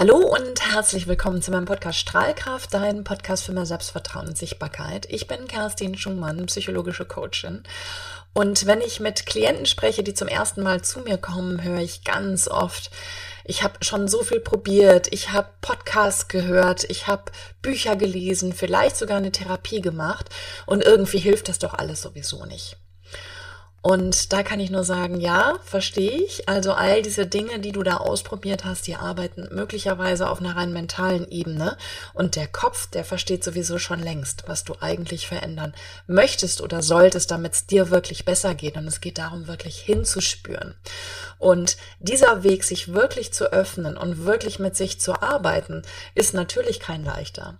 Hallo und herzlich willkommen zu meinem Podcast Strahlkraft, dein Podcast für mehr Selbstvertrauen und Sichtbarkeit. Ich bin Kerstin Schumann, psychologische Coachin. Und wenn ich mit Klienten spreche, die zum ersten Mal zu mir kommen, höre ich ganz oft, ich habe schon so viel probiert, ich habe Podcasts gehört, ich habe Bücher gelesen, vielleicht sogar eine Therapie gemacht und irgendwie hilft das doch alles sowieso nicht. Und da kann ich nur sagen, ja, verstehe ich. Also all diese Dinge, die du da ausprobiert hast, die arbeiten möglicherweise auf einer rein mentalen Ebene. Und der Kopf, der versteht sowieso schon längst, was du eigentlich verändern möchtest oder solltest, damit es dir wirklich besser geht. Und es geht darum, wirklich hinzuspüren. Und dieser Weg, sich wirklich zu öffnen und wirklich mit sich zu arbeiten, ist natürlich kein leichter.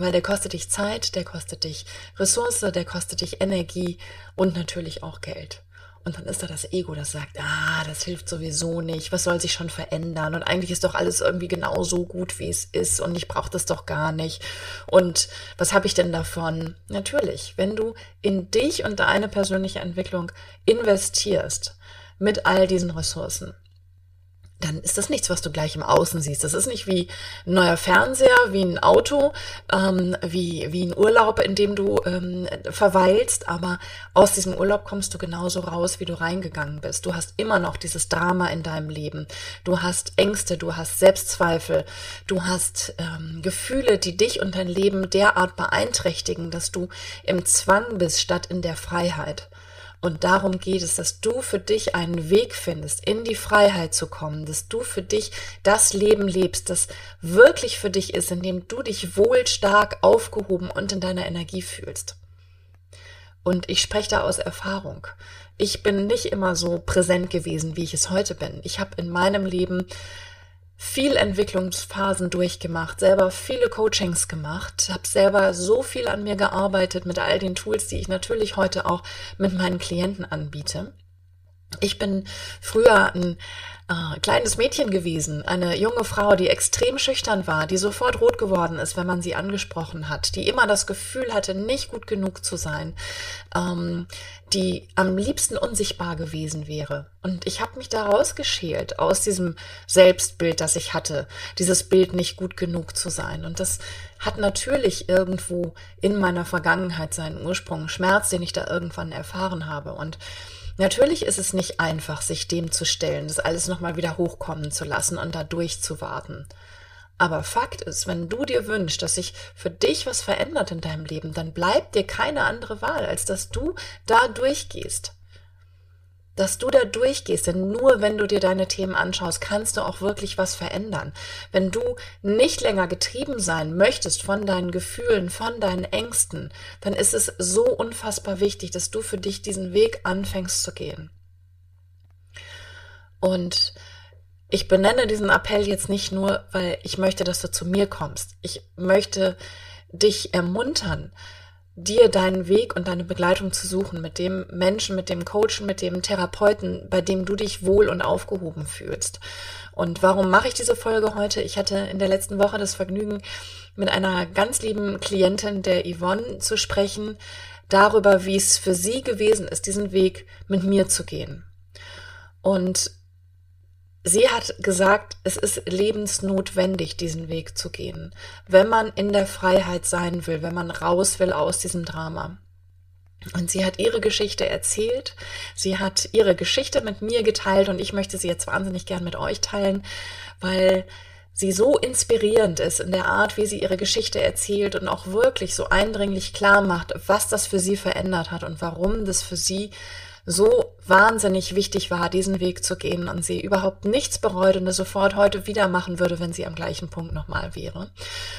Weil der kostet dich Zeit, der kostet dich Ressource, der kostet dich Energie und natürlich auch Geld. Und dann ist da das Ego, das sagt, ah, das hilft sowieso nicht, was soll sich schon verändern? Und eigentlich ist doch alles irgendwie genauso gut, wie es ist und ich brauche das doch gar nicht. Und was habe ich denn davon? Natürlich, wenn du in dich und deine persönliche Entwicklung investierst mit all diesen Ressourcen, dann ist das nichts, was du gleich im Außen siehst. Das ist nicht wie ein neuer Fernseher, wie ein Auto, ähm, wie, wie ein Urlaub, in dem du ähm, verweilst, aber aus diesem Urlaub kommst du genauso raus, wie du reingegangen bist. Du hast immer noch dieses Drama in deinem Leben. Du hast Ängste, du hast Selbstzweifel, du hast ähm, Gefühle, die dich und dein Leben derart beeinträchtigen, dass du im Zwang bist statt in der Freiheit. Und darum geht es, dass du für dich einen Weg findest, in die Freiheit zu kommen, dass du für dich das Leben lebst, das wirklich für dich ist, in dem du dich wohl, stark, aufgehoben und in deiner Energie fühlst. Und ich spreche da aus Erfahrung. Ich bin nicht immer so präsent gewesen, wie ich es heute bin. Ich habe in meinem Leben viel Entwicklungsphasen durchgemacht, selber viele Coachings gemacht, habe selber so viel an mir gearbeitet mit all den Tools, die ich natürlich heute auch mit meinen Klienten anbiete. Ich bin früher ein äh, kleines Mädchen gewesen, eine junge Frau, die extrem schüchtern war, die sofort rot geworden ist, wenn man sie angesprochen hat, die immer das Gefühl hatte, nicht gut genug zu sein, ähm, die am liebsten unsichtbar gewesen wäre. Und ich habe mich da rausgeschält aus diesem Selbstbild, das ich hatte, dieses Bild nicht gut genug zu sein. Und das hat natürlich irgendwo in meiner Vergangenheit seinen Ursprung, Schmerz, den ich da irgendwann erfahren habe. Und Natürlich ist es nicht einfach, sich dem zu stellen, das alles nochmal wieder hochkommen zu lassen und da durchzuwarten. Aber Fakt ist, wenn du dir wünschst, dass sich für dich was verändert in deinem Leben, dann bleibt dir keine andere Wahl, als dass du da durchgehst dass du da durchgehst. Denn nur wenn du dir deine Themen anschaust, kannst du auch wirklich was verändern. Wenn du nicht länger getrieben sein möchtest von deinen Gefühlen, von deinen Ängsten, dann ist es so unfassbar wichtig, dass du für dich diesen Weg anfängst zu gehen. Und ich benenne diesen Appell jetzt nicht nur, weil ich möchte, dass du zu mir kommst. Ich möchte dich ermuntern, dir deinen Weg und deine Begleitung zu suchen mit dem Menschen, mit dem Coach, mit dem Therapeuten, bei dem du dich wohl und aufgehoben fühlst. Und warum mache ich diese Folge heute? Ich hatte in der letzten Woche das Vergnügen, mit einer ganz lieben Klientin der Yvonne zu sprechen, darüber, wie es für sie gewesen ist, diesen Weg mit mir zu gehen. Und Sie hat gesagt, es ist lebensnotwendig, diesen Weg zu gehen, wenn man in der Freiheit sein will, wenn man raus will aus diesem Drama. Und sie hat ihre Geschichte erzählt, sie hat ihre Geschichte mit mir geteilt und ich möchte sie jetzt wahnsinnig gern mit euch teilen, weil sie so inspirierend ist in der Art, wie sie ihre Geschichte erzählt und auch wirklich so eindringlich klar macht, was das für sie verändert hat und warum das für sie so wahnsinnig wichtig war, diesen Weg zu gehen und sie überhaupt nichts bereut und es sofort heute wieder machen würde, wenn sie am gleichen Punkt nochmal wäre.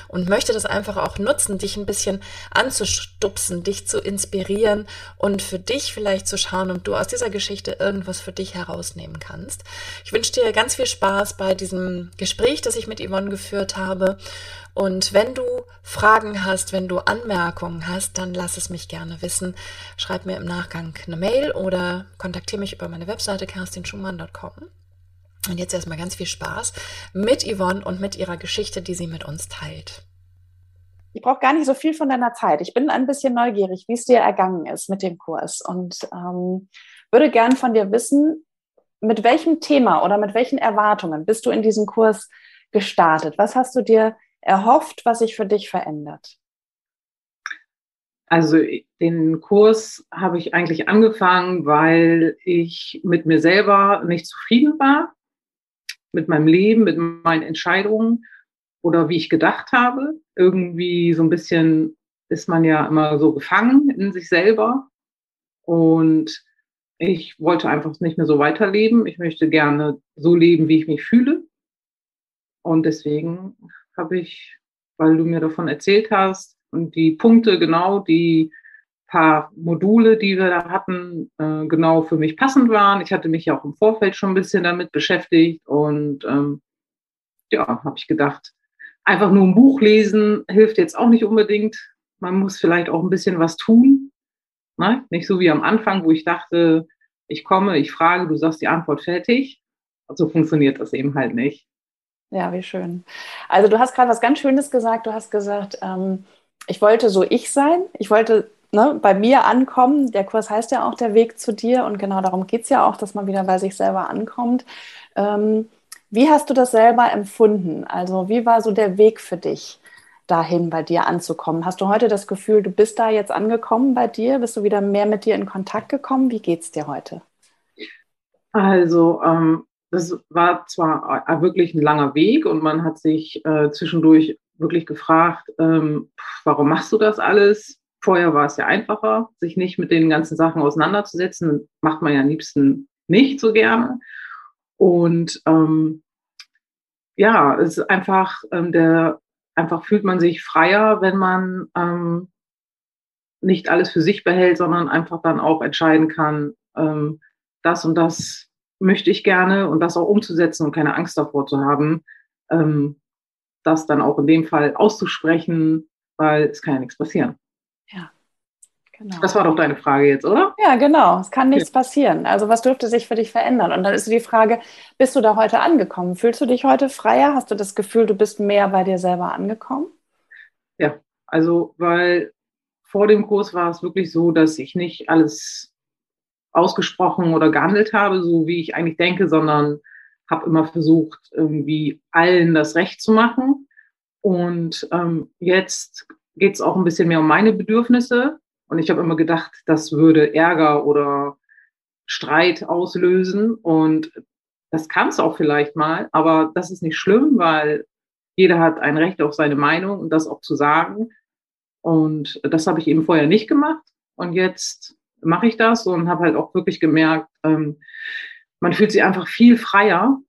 Und möchte das einfach auch nutzen, dich ein bisschen anzustupsen, dich zu inspirieren und für dich vielleicht zu schauen, ob du aus dieser Geschichte irgendwas für dich herausnehmen kannst. Ich wünsche dir ganz viel Spaß bei diesem Gespräch, das ich mit Yvonne geführt habe und wenn du Fragen hast, wenn du Anmerkungen hast, dann lass es mich gerne wissen. Schreib mir im Nachgang eine Mail oder kontaktiere mich über meine Webseite kerstinschumann.com. Und jetzt erstmal ganz viel Spaß mit Yvonne und mit ihrer Geschichte, die sie mit uns teilt. Ich brauche gar nicht so viel von deiner Zeit. Ich bin ein bisschen neugierig, wie es dir ergangen ist mit dem Kurs und ähm, würde gern von dir wissen, mit welchem Thema oder mit welchen Erwartungen bist du in diesen Kurs gestartet? Was hast du dir erhofft, was sich für dich verändert? Also den Kurs habe ich eigentlich angefangen, weil ich mit mir selber nicht zufrieden war, mit meinem Leben, mit meinen Entscheidungen oder wie ich gedacht habe. Irgendwie so ein bisschen ist man ja immer so gefangen in sich selber. Und ich wollte einfach nicht mehr so weiterleben. Ich möchte gerne so leben, wie ich mich fühle. Und deswegen habe ich, weil du mir davon erzählt hast, und die Punkte genau, die paar Module, die wir da hatten, äh, genau für mich passend waren. Ich hatte mich ja auch im Vorfeld schon ein bisschen damit beschäftigt und ähm, ja, habe ich gedacht, einfach nur ein Buch lesen hilft jetzt auch nicht unbedingt. Man muss vielleicht auch ein bisschen was tun. Ne? Nicht so wie am Anfang, wo ich dachte, ich komme, ich frage, du sagst die Antwort fertig. So funktioniert das eben halt nicht. Ja, wie schön. Also du hast gerade was ganz Schönes gesagt. Du hast gesagt, ähm, ich wollte so ich sein. Ich wollte ne, bei mir ankommen. Der Kurs heißt ja auch der Weg zu dir und genau darum geht es ja auch, dass man wieder bei sich selber ankommt. Ähm, wie hast du das selber empfunden? Also wie war so der Weg für dich, dahin bei dir anzukommen? Hast du heute das Gefühl, du bist da jetzt angekommen bei dir? Bist du wieder mehr mit dir in Kontakt gekommen? Wie geht es dir heute? Also ähm, das war zwar wirklich ein langer Weg und man hat sich äh, zwischendurch wirklich gefragt, ähm, warum machst du das alles? Vorher war es ja einfacher, sich nicht mit den ganzen Sachen auseinanderzusetzen. Macht man ja am liebsten nicht so gerne. Und ähm, ja, es ist einfach, ähm, der, einfach fühlt man sich freier, wenn man ähm, nicht alles für sich behält, sondern einfach dann auch entscheiden kann, ähm, das und das möchte ich gerne und das auch umzusetzen und keine Angst davor zu haben, ähm, das dann auch in dem Fall auszusprechen, weil es kann ja nichts passieren. Ja, genau. Das war doch deine Frage jetzt, oder? Ja, genau. Es kann nichts ja. passieren. Also was dürfte sich für dich verändern? Und dann ist die Frage, bist du da heute angekommen? Fühlst du dich heute freier? Hast du das Gefühl, du bist mehr bei dir selber angekommen? Ja, also weil vor dem Kurs war es wirklich so, dass ich nicht alles ausgesprochen oder gehandelt habe, so wie ich eigentlich denke, sondern habe immer versucht, irgendwie allen das Recht zu machen. Und ähm, jetzt geht es auch ein bisschen mehr um meine Bedürfnisse. Und ich habe immer gedacht, das würde Ärger oder Streit auslösen. Und das kann es auch vielleicht mal, aber das ist nicht schlimm, weil jeder hat ein Recht auf seine Meinung und das auch zu sagen. Und das habe ich eben vorher nicht gemacht. Und jetzt mache ich das und habe halt auch wirklich gemerkt, ähm, man fühlt sich einfach viel freier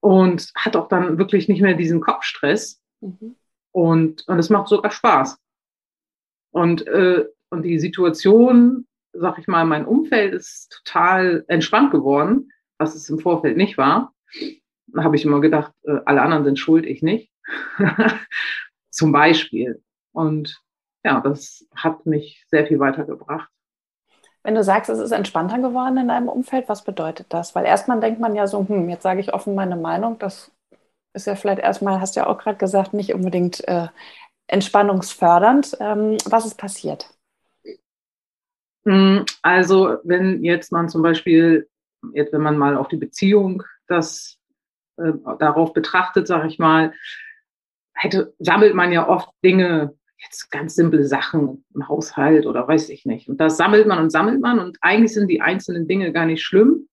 und hat auch dann wirklich nicht mehr diesen Kopfstress. Mhm. Und, und es macht sogar Spaß. Und, äh, und die Situation, sag ich mal, mein Umfeld ist total entspannt geworden, was es im Vorfeld nicht war. Da habe ich immer gedacht, äh, alle anderen sind schuld, ich nicht. Zum Beispiel. Und ja, das hat mich sehr viel weitergebracht. Wenn du sagst, es ist entspannter geworden in deinem Umfeld, was bedeutet das? Weil erstmal denkt man ja so, hm, jetzt sage ich offen meine Meinung, das ist ja vielleicht erstmal, hast du ja auch gerade gesagt, nicht unbedingt äh, entspannungsfördernd. Ähm, was ist passiert? Hm, also, wenn jetzt man zum Beispiel, jetzt wenn man mal auf die Beziehung das äh, darauf betrachtet, sage ich mal, hätte, sammelt man ja oft Dinge jetzt ganz simple Sachen im Haushalt oder weiß ich nicht. Und das sammelt man und sammelt man und eigentlich sind die einzelnen Dinge gar nicht schlimm,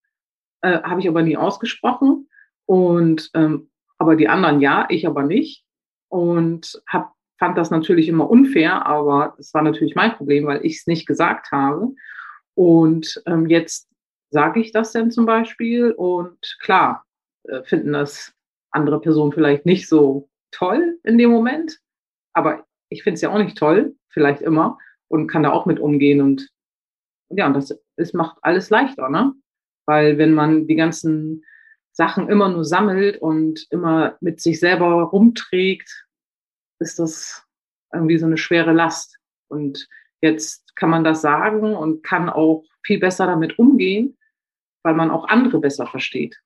äh, habe ich aber nie ausgesprochen. Und ähm, aber die anderen ja, ich aber nicht. Und hab, fand das natürlich immer unfair, aber das war natürlich mein Problem, weil ich es nicht gesagt habe. Und ähm, jetzt sage ich das dann zum Beispiel und klar äh, finden das andere Personen vielleicht nicht so toll in dem Moment, aber ich finde es ja auch nicht toll, vielleicht immer, und kann da auch mit umgehen. Und ja, das es macht alles leichter, ne? Weil wenn man die ganzen Sachen immer nur sammelt und immer mit sich selber rumträgt, ist das irgendwie so eine schwere Last. Und jetzt kann man das sagen und kann auch viel besser damit umgehen, weil man auch andere besser versteht,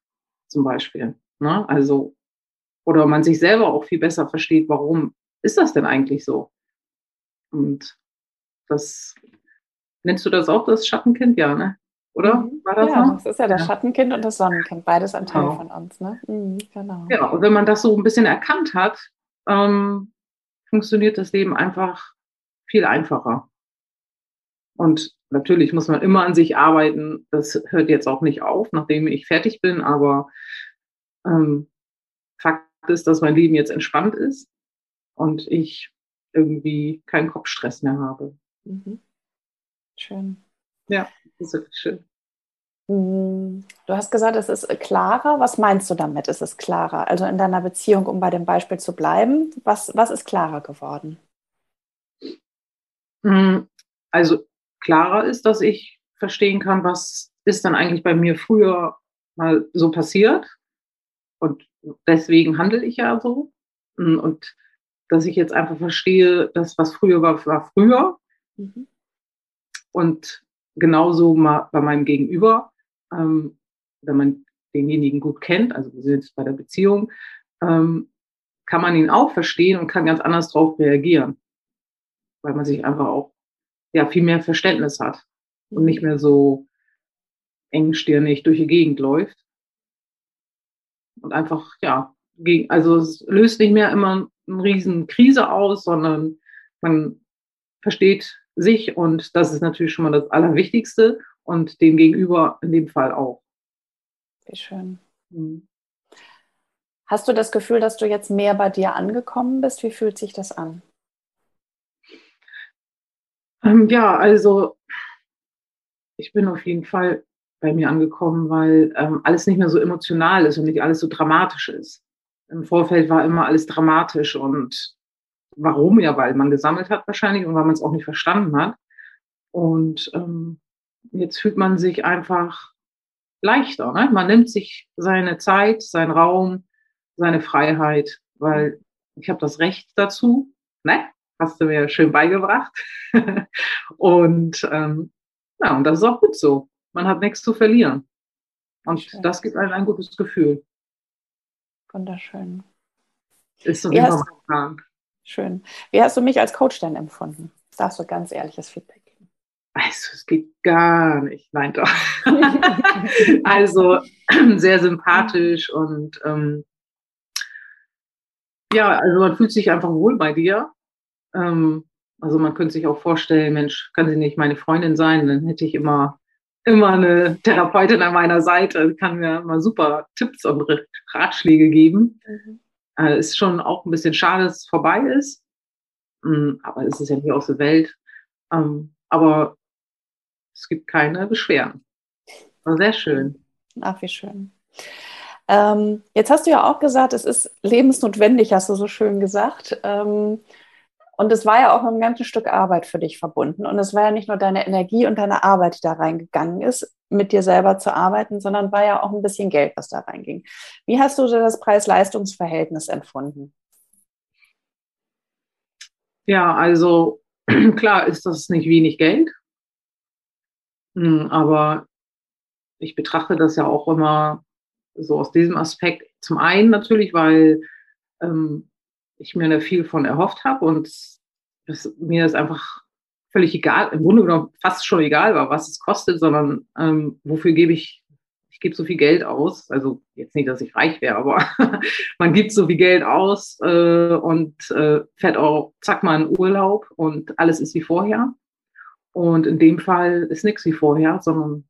zum Beispiel. Ne? Also, oder man sich selber auch viel besser versteht, warum ist das denn eigentlich so? Und das, nennst du das auch das Schattenkind? Ja, ne? oder? Mhm. War das ja, noch? das ist ja das Schattenkind und das Sonnenkind, beides ein Teil genau. von uns. Ne? Mhm, genau. Ja, und wenn man das so ein bisschen erkannt hat, ähm, funktioniert das Leben einfach viel einfacher. Und natürlich muss man immer an sich arbeiten. Das hört jetzt auch nicht auf, nachdem ich fertig bin, aber ähm, Fakt ist, dass mein Leben jetzt entspannt ist und ich irgendwie keinen Kopfstress mehr habe. Mhm. Schön. Ja, das ist wirklich schön. Mm, du hast gesagt, es ist klarer. Was meinst du damit? Ist es klarer? Also in deiner Beziehung, um bei dem Beispiel zu bleiben, was, was ist klarer geworden? Mm, also klarer ist, dass ich verstehen kann, was ist dann eigentlich bei mir früher mal so passiert. Und deswegen handle ich ja so. Mm, und dass ich jetzt einfach verstehe, dass was früher war, war früher. Mhm. Und genauso mal bei meinem Gegenüber ähm, wenn man denjenigen gut kennt, also wir sind jetzt bei der Beziehung, ähm, kann man ihn auch verstehen und kann ganz anders darauf reagieren, weil man sich einfach auch ja viel mehr Verständnis hat und nicht mehr so engstirnig durch die Gegend läuft und einfach ja gegen, also es löst nicht mehr immer eine riesen Krise aus, sondern man versteht sich und das ist natürlich schon mal das Allerwichtigste und dem Gegenüber in dem Fall auch. Wie schön. Mhm. Hast du das Gefühl, dass du jetzt mehr bei dir angekommen bist? Wie fühlt sich das an? Ähm, ja, also ich bin auf jeden Fall bei mir angekommen, weil ähm, alles nicht mehr so emotional ist und nicht alles so dramatisch ist. Im Vorfeld war immer alles dramatisch und warum? Ja, weil man gesammelt hat wahrscheinlich und weil man es auch nicht verstanden hat. Und ähm, jetzt fühlt man sich einfach leichter. Ne? Man nimmt sich seine Zeit, seinen Raum, seine Freiheit, weil ich habe das Recht dazu. Ne? Hast du mir schön beigebracht. und ähm, ja, und das ist auch gut so. Man hat nichts zu verlieren. Und das gibt einem ein gutes Gefühl. Wunderschön. Ist so immer mein Plan. Schön. Wie hast du mich als Coach denn empfunden? Darfst du ganz ehrliches Feedback also es geht gar nicht. Nein, doch. also sehr sympathisch und ähm, ja, also man fühlt sich einfach wohl bei dir. Ähm, also man könnte sich auch vorstellen, Mensch, kann sie nicht meine Freundin sein? Dann hätte ich immer, immer eine Therapeutin an meiner Seite, kann mir immer super Tipps und Ratschläge geben. Mhm. Äh, ist schon auch ein bisschen schade, dass es vorbei ist. Ähm, aber es ist ja nicht aus der Welt. Ähm, aber es gibt keine Beschwerden. War sehr schön. Ach, wie schön. Ähm, jetzt hast du ja auch gesagt, es ist lebensnotwendig, hast du so schön gesagt. Ähm, und es war ja auch ein ganzes Stück Arbeit für dich verbunden. Und es war ja nicht nur deine Energie und deine Arbeit, die da reingegangen ist, mit dir selber zu arbeiten, sondern war ja auch ein bisschen Geld, was da reinging. Wie hast du das Preis-Leistungs-Verhältnis empfunden? Ja, also klar ist das nicht wenig Geld. Hm, aber ich betrachte das ja auch immer so aus diesem Aspekt. Zum einen natürlich, weil ähm, ich mir da viel von erhofft habe und das, mir das einfach völlig egal, im Grunde genommen fast schon egal war, was es kostet, sondern ähm, wofür gebe ich, ich gebe so viel Geld aus. Also jetzt nicht, dass ich reich wäre, aber man gibt so viel Geld aus äh, und äh, fährt auch zack mal in Urlaub und alles ist wie vorher. Und in dem Fall ist nichts wie vorher, sondern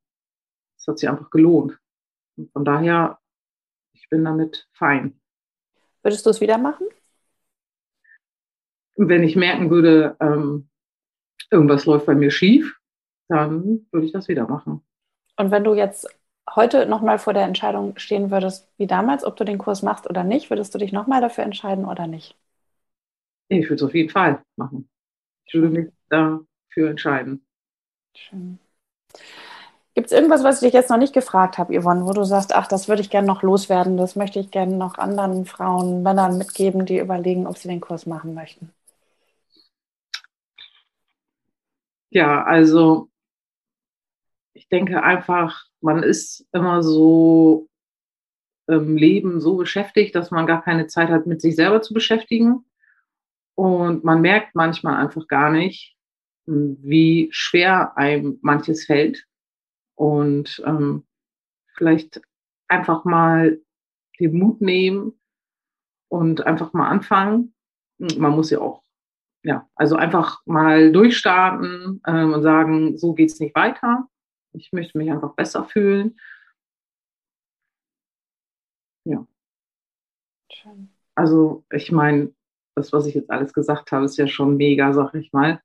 es hat sich einfach gelohnt. Und von daher, ich bin damit fein. Würdest du es wieder machen? Wenn ich merken würde, ähm, irgendwas läuft bei mir schief, dann würde ich das wieder machen. Und wenn du jetzt heute nochmal vor der Entscheidung stehen würdest, wie damals, ob du den Kurs machst oder nicht, würdest du dich nochmal dafür entscheiden oder nicht? Ich würde es auf jeden Fall machen. Ich würde mich da für entscheiden. Schön. Gibt es irgendwas, was ich dich jetzt noch nicht gefragt habe, Yvonne, wo du sagst, ach, das würde ich gerne noch loswerden, das möchte ich gerne noch anderen Frauen, Männern mitgeben, die überlegen, ob sie den Kurs machen möchten? Ja, also ich denke einfach, man ist immer so im Leben so beschäftigt, dass man gar keine Zeit hat, mit sich selber zu beschäftigen. Und man merkt manchmal einfach gar nicht, wie schwer einem manches fällt. und ähm, vielleicht einfach mal den Mut nehmen und einfach mal anfangen. Man muss ja auch, ja, also einfach mal durchstarten ähm, und sagen, so geht es nicht weiter. Ich möchte mich einfach besser fühlen. Ja. Schön. Also ich meine, das, was ich jetzt alles gesagt habe, ist ja schon mega, sag ich mal.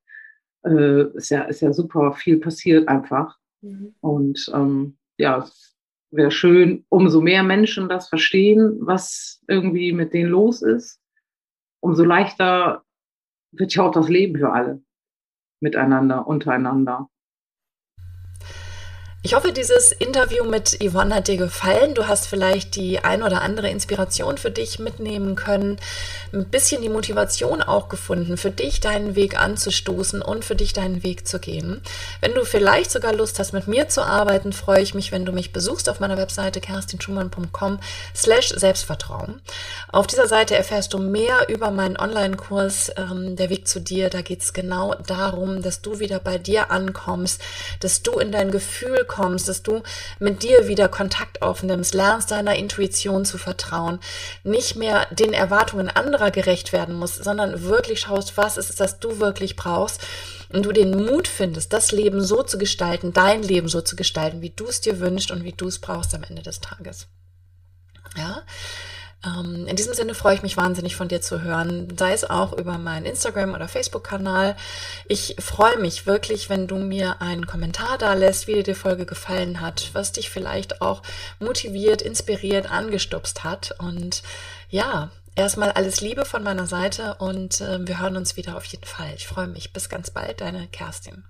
Äh, ist, ja, ist ja super viel passiert einfach. Mhm. Und ähm, ja, es wäre schön, umso mehr Menschen das verstehen, was irgendwie mit denen los ist, umso leichter wird ja auch das Leben für alle miteinander, untereinander. Ich hoffe, dieses Interview mit Yvonne hat dir gefallen. Du hast vielleicht die ein oder andere Inspiration für dich mitnehmen können, ein bisschen die Motivation auch gefunden, für dich deinen Weg anzustoßen und für dich deinen Weg zu gehen. Wenn du vielleicht sogar Lust hast, mit mir zu arbeiten, freue ich mich, wenn du mich besuchst auf meiner Webseite kerstinschumann.com slash Selbstvertrauen. Auf dieser Seite erfährst du mehr über meinen Online-Kurs ähm, Der Weg zu dir. Da geht es genau darum, dass du wieder bei dir ankommst, dass du in dein Gefühl kommst, kommst, dass du mit dir wieder Kontakt aufnimmst, lernst deiner Intuition zu vertrauen, nicht mehr den Erwartungen anderer gerecht werden musst, sondern wirklich schaust, was ist es, das du wirklich brauchst und du den Mut findest, das Leben so zu gestalten, dein Leben so zu gestalten, wie du es dir wünschst und wie du es brauchst am Ende des Tages. Ja, ähm, in diesem Sinne freue ich mich wahnsinnig von dir zu hören, sei es auch über meinen Instagram- oder Facebook-Kanal. Ich freue mich wirklich, wenn du mir einen Kommentar da lässt, wie dir die Folge gefallen hat, was dich vielleicht auch motiviert, inspiriert, angestupst hat. Und ja, erstmal alles Liebe von meiner Seite und äh, wir hören uns wieder auf jeden Fall. Ich freue mich. Bis ganz bald, deine Kerstin.